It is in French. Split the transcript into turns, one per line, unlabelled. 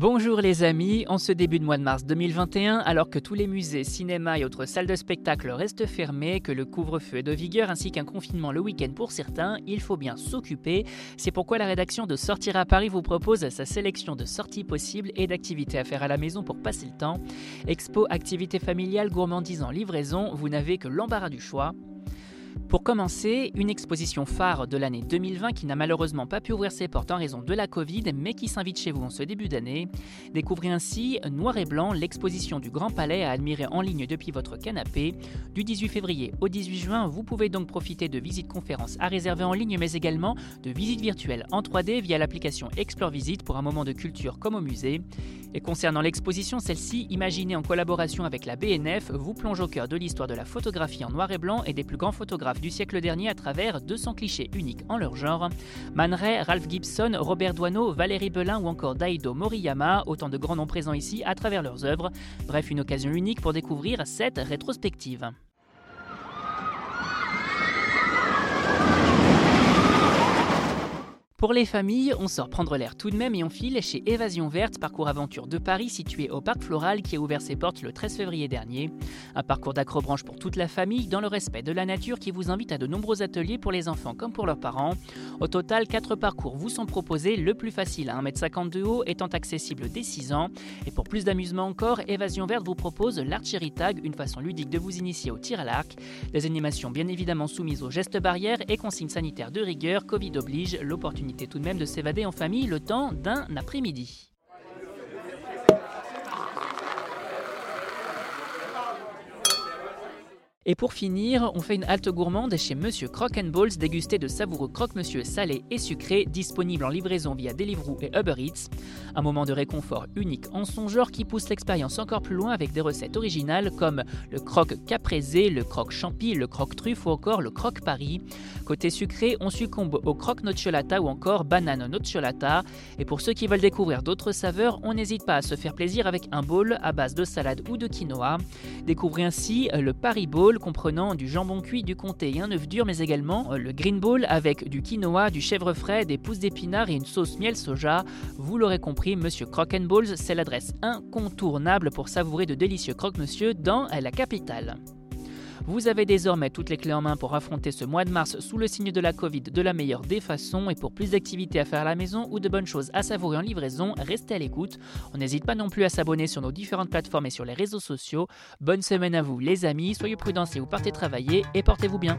Bonjour les amis, en ce début de mois de mars 2021, alors que tous les musées, cinémas et autres salles de spectacle restent fermés, que le couvre-feu est de vigueur ainsi qu'un confinement le week-end pour certains, il faut bien s'occuper. C'est pourquoi la rédaction de Sortir à Paris vous propose sa sélection de sorties possibles et d'activités à faire à la maison pour passer le temps. Expo, activités familiales, gourmandisant, livraison, vous n'avez que l'embarras du choix. Pour commencer, une exposition phare de l'année 2020 qui n'a malheureusement pas pu ouvrir ses portes en raison de la Covid, mais qui s'invite chez vous en ce début d'année. Découvrez ainsi Noir et Blanc, l'exposition du Grand Palais à admirer en ligne depuis votre canapé. Du 18 février au 18 juin, vous pouvez donc profiter de visites conférences à réserver en ligne, mais également de visites virtuelles en 3D via l'application Explore Visite pour un moment de culture comme au musée. Et concernant l'exposition, celle-ci, imaginée en collaboration avec la BNF, vous plonge au cœur de l'histoire de la photographie en noir et blanc et des plus grands photographes du siècle dernier à travers 200 clichés uniques en leur genre. Man Ray, Ralph Gibson, Robert Doisneau, Valérie Belin ou encore Daido Moriyama, autant de grands noms présents ici à travers leurs œuvres. Bref, une occasion unique pour découvrir cette rétrospective. Pour les familles, on sort prendre l'air tout de même et on file chez Évasion Verte, parcours aventure de Paris situé au Parc Floral qui a ouvert ses portes le 13 février dernier. Un parcours d'acrobranche pour toute la famille dans le respect de la nature qui vous invite à de nombreux ateliers pour les enfants comme pour leurs parents. Au total, 4 parcours vous sont proposés, le plus facile à 1m50 de haut étant accessible dès 6 ans. Et pour plus d'amusement encore, Évasion Verte vous propose l'archery tag, une façon ludique de vous initier au tir à l'arc. Des animations bien évidemment soumises aux gestes barrières et consignes sanitaires de rigueur, Covid oblige, l'opportunité tout de même de s'évader en famille le temps d'un après-midi. Et pour finir, on fait une halte gourmande chez Monsieur Crock Balls, dégusté de savoureux croque-monsieur salé et sucré, disponible en livraison via Deliveroo et Uber Eats. Un moment de réconfort unique en son genre qui pousse l'expérience encore plus loin avec des recettes originales comme le croque caprésé, le croque champi, le croque truffe ou encore le croque Paris. Côté sucré, on succombe au croque nocciolata ou encore banane nocciolata. Et pour ceux qui veulent découvrir d'autres saveurs, on n'hésite pas à se faire plaisir avec un bowl à base de salade ou de quinoa. Découvrez ainsi le Paris Bowl comprenant du jambon cuit, du comté et un œuf dur, mais également euh, le green bowl avec du quinoa, du chèvre frais, des pousses d'épinards et une sauce miel soja. Vous l'aurez compris, Monsieur Crock Balls, c'est l'adresse incontournable pour savourer de délicieux croque-monsieur dans la capitale. Vous avez désormais toutes les clés en main pour affronter ce mois de mars sous le signe de la Covid de la meilleure des façons et pour plus d'activités à faire à la maison ou de bonnes choses à savourer en livraison, restez à l'écoute. On n'hésite pas non plus à s'abonner sur nos différentes plateformes et sur les réseaux sociaux. Bonne semaine à vous les amis, soyez prudents si vous partez travailler et portez-vous bien.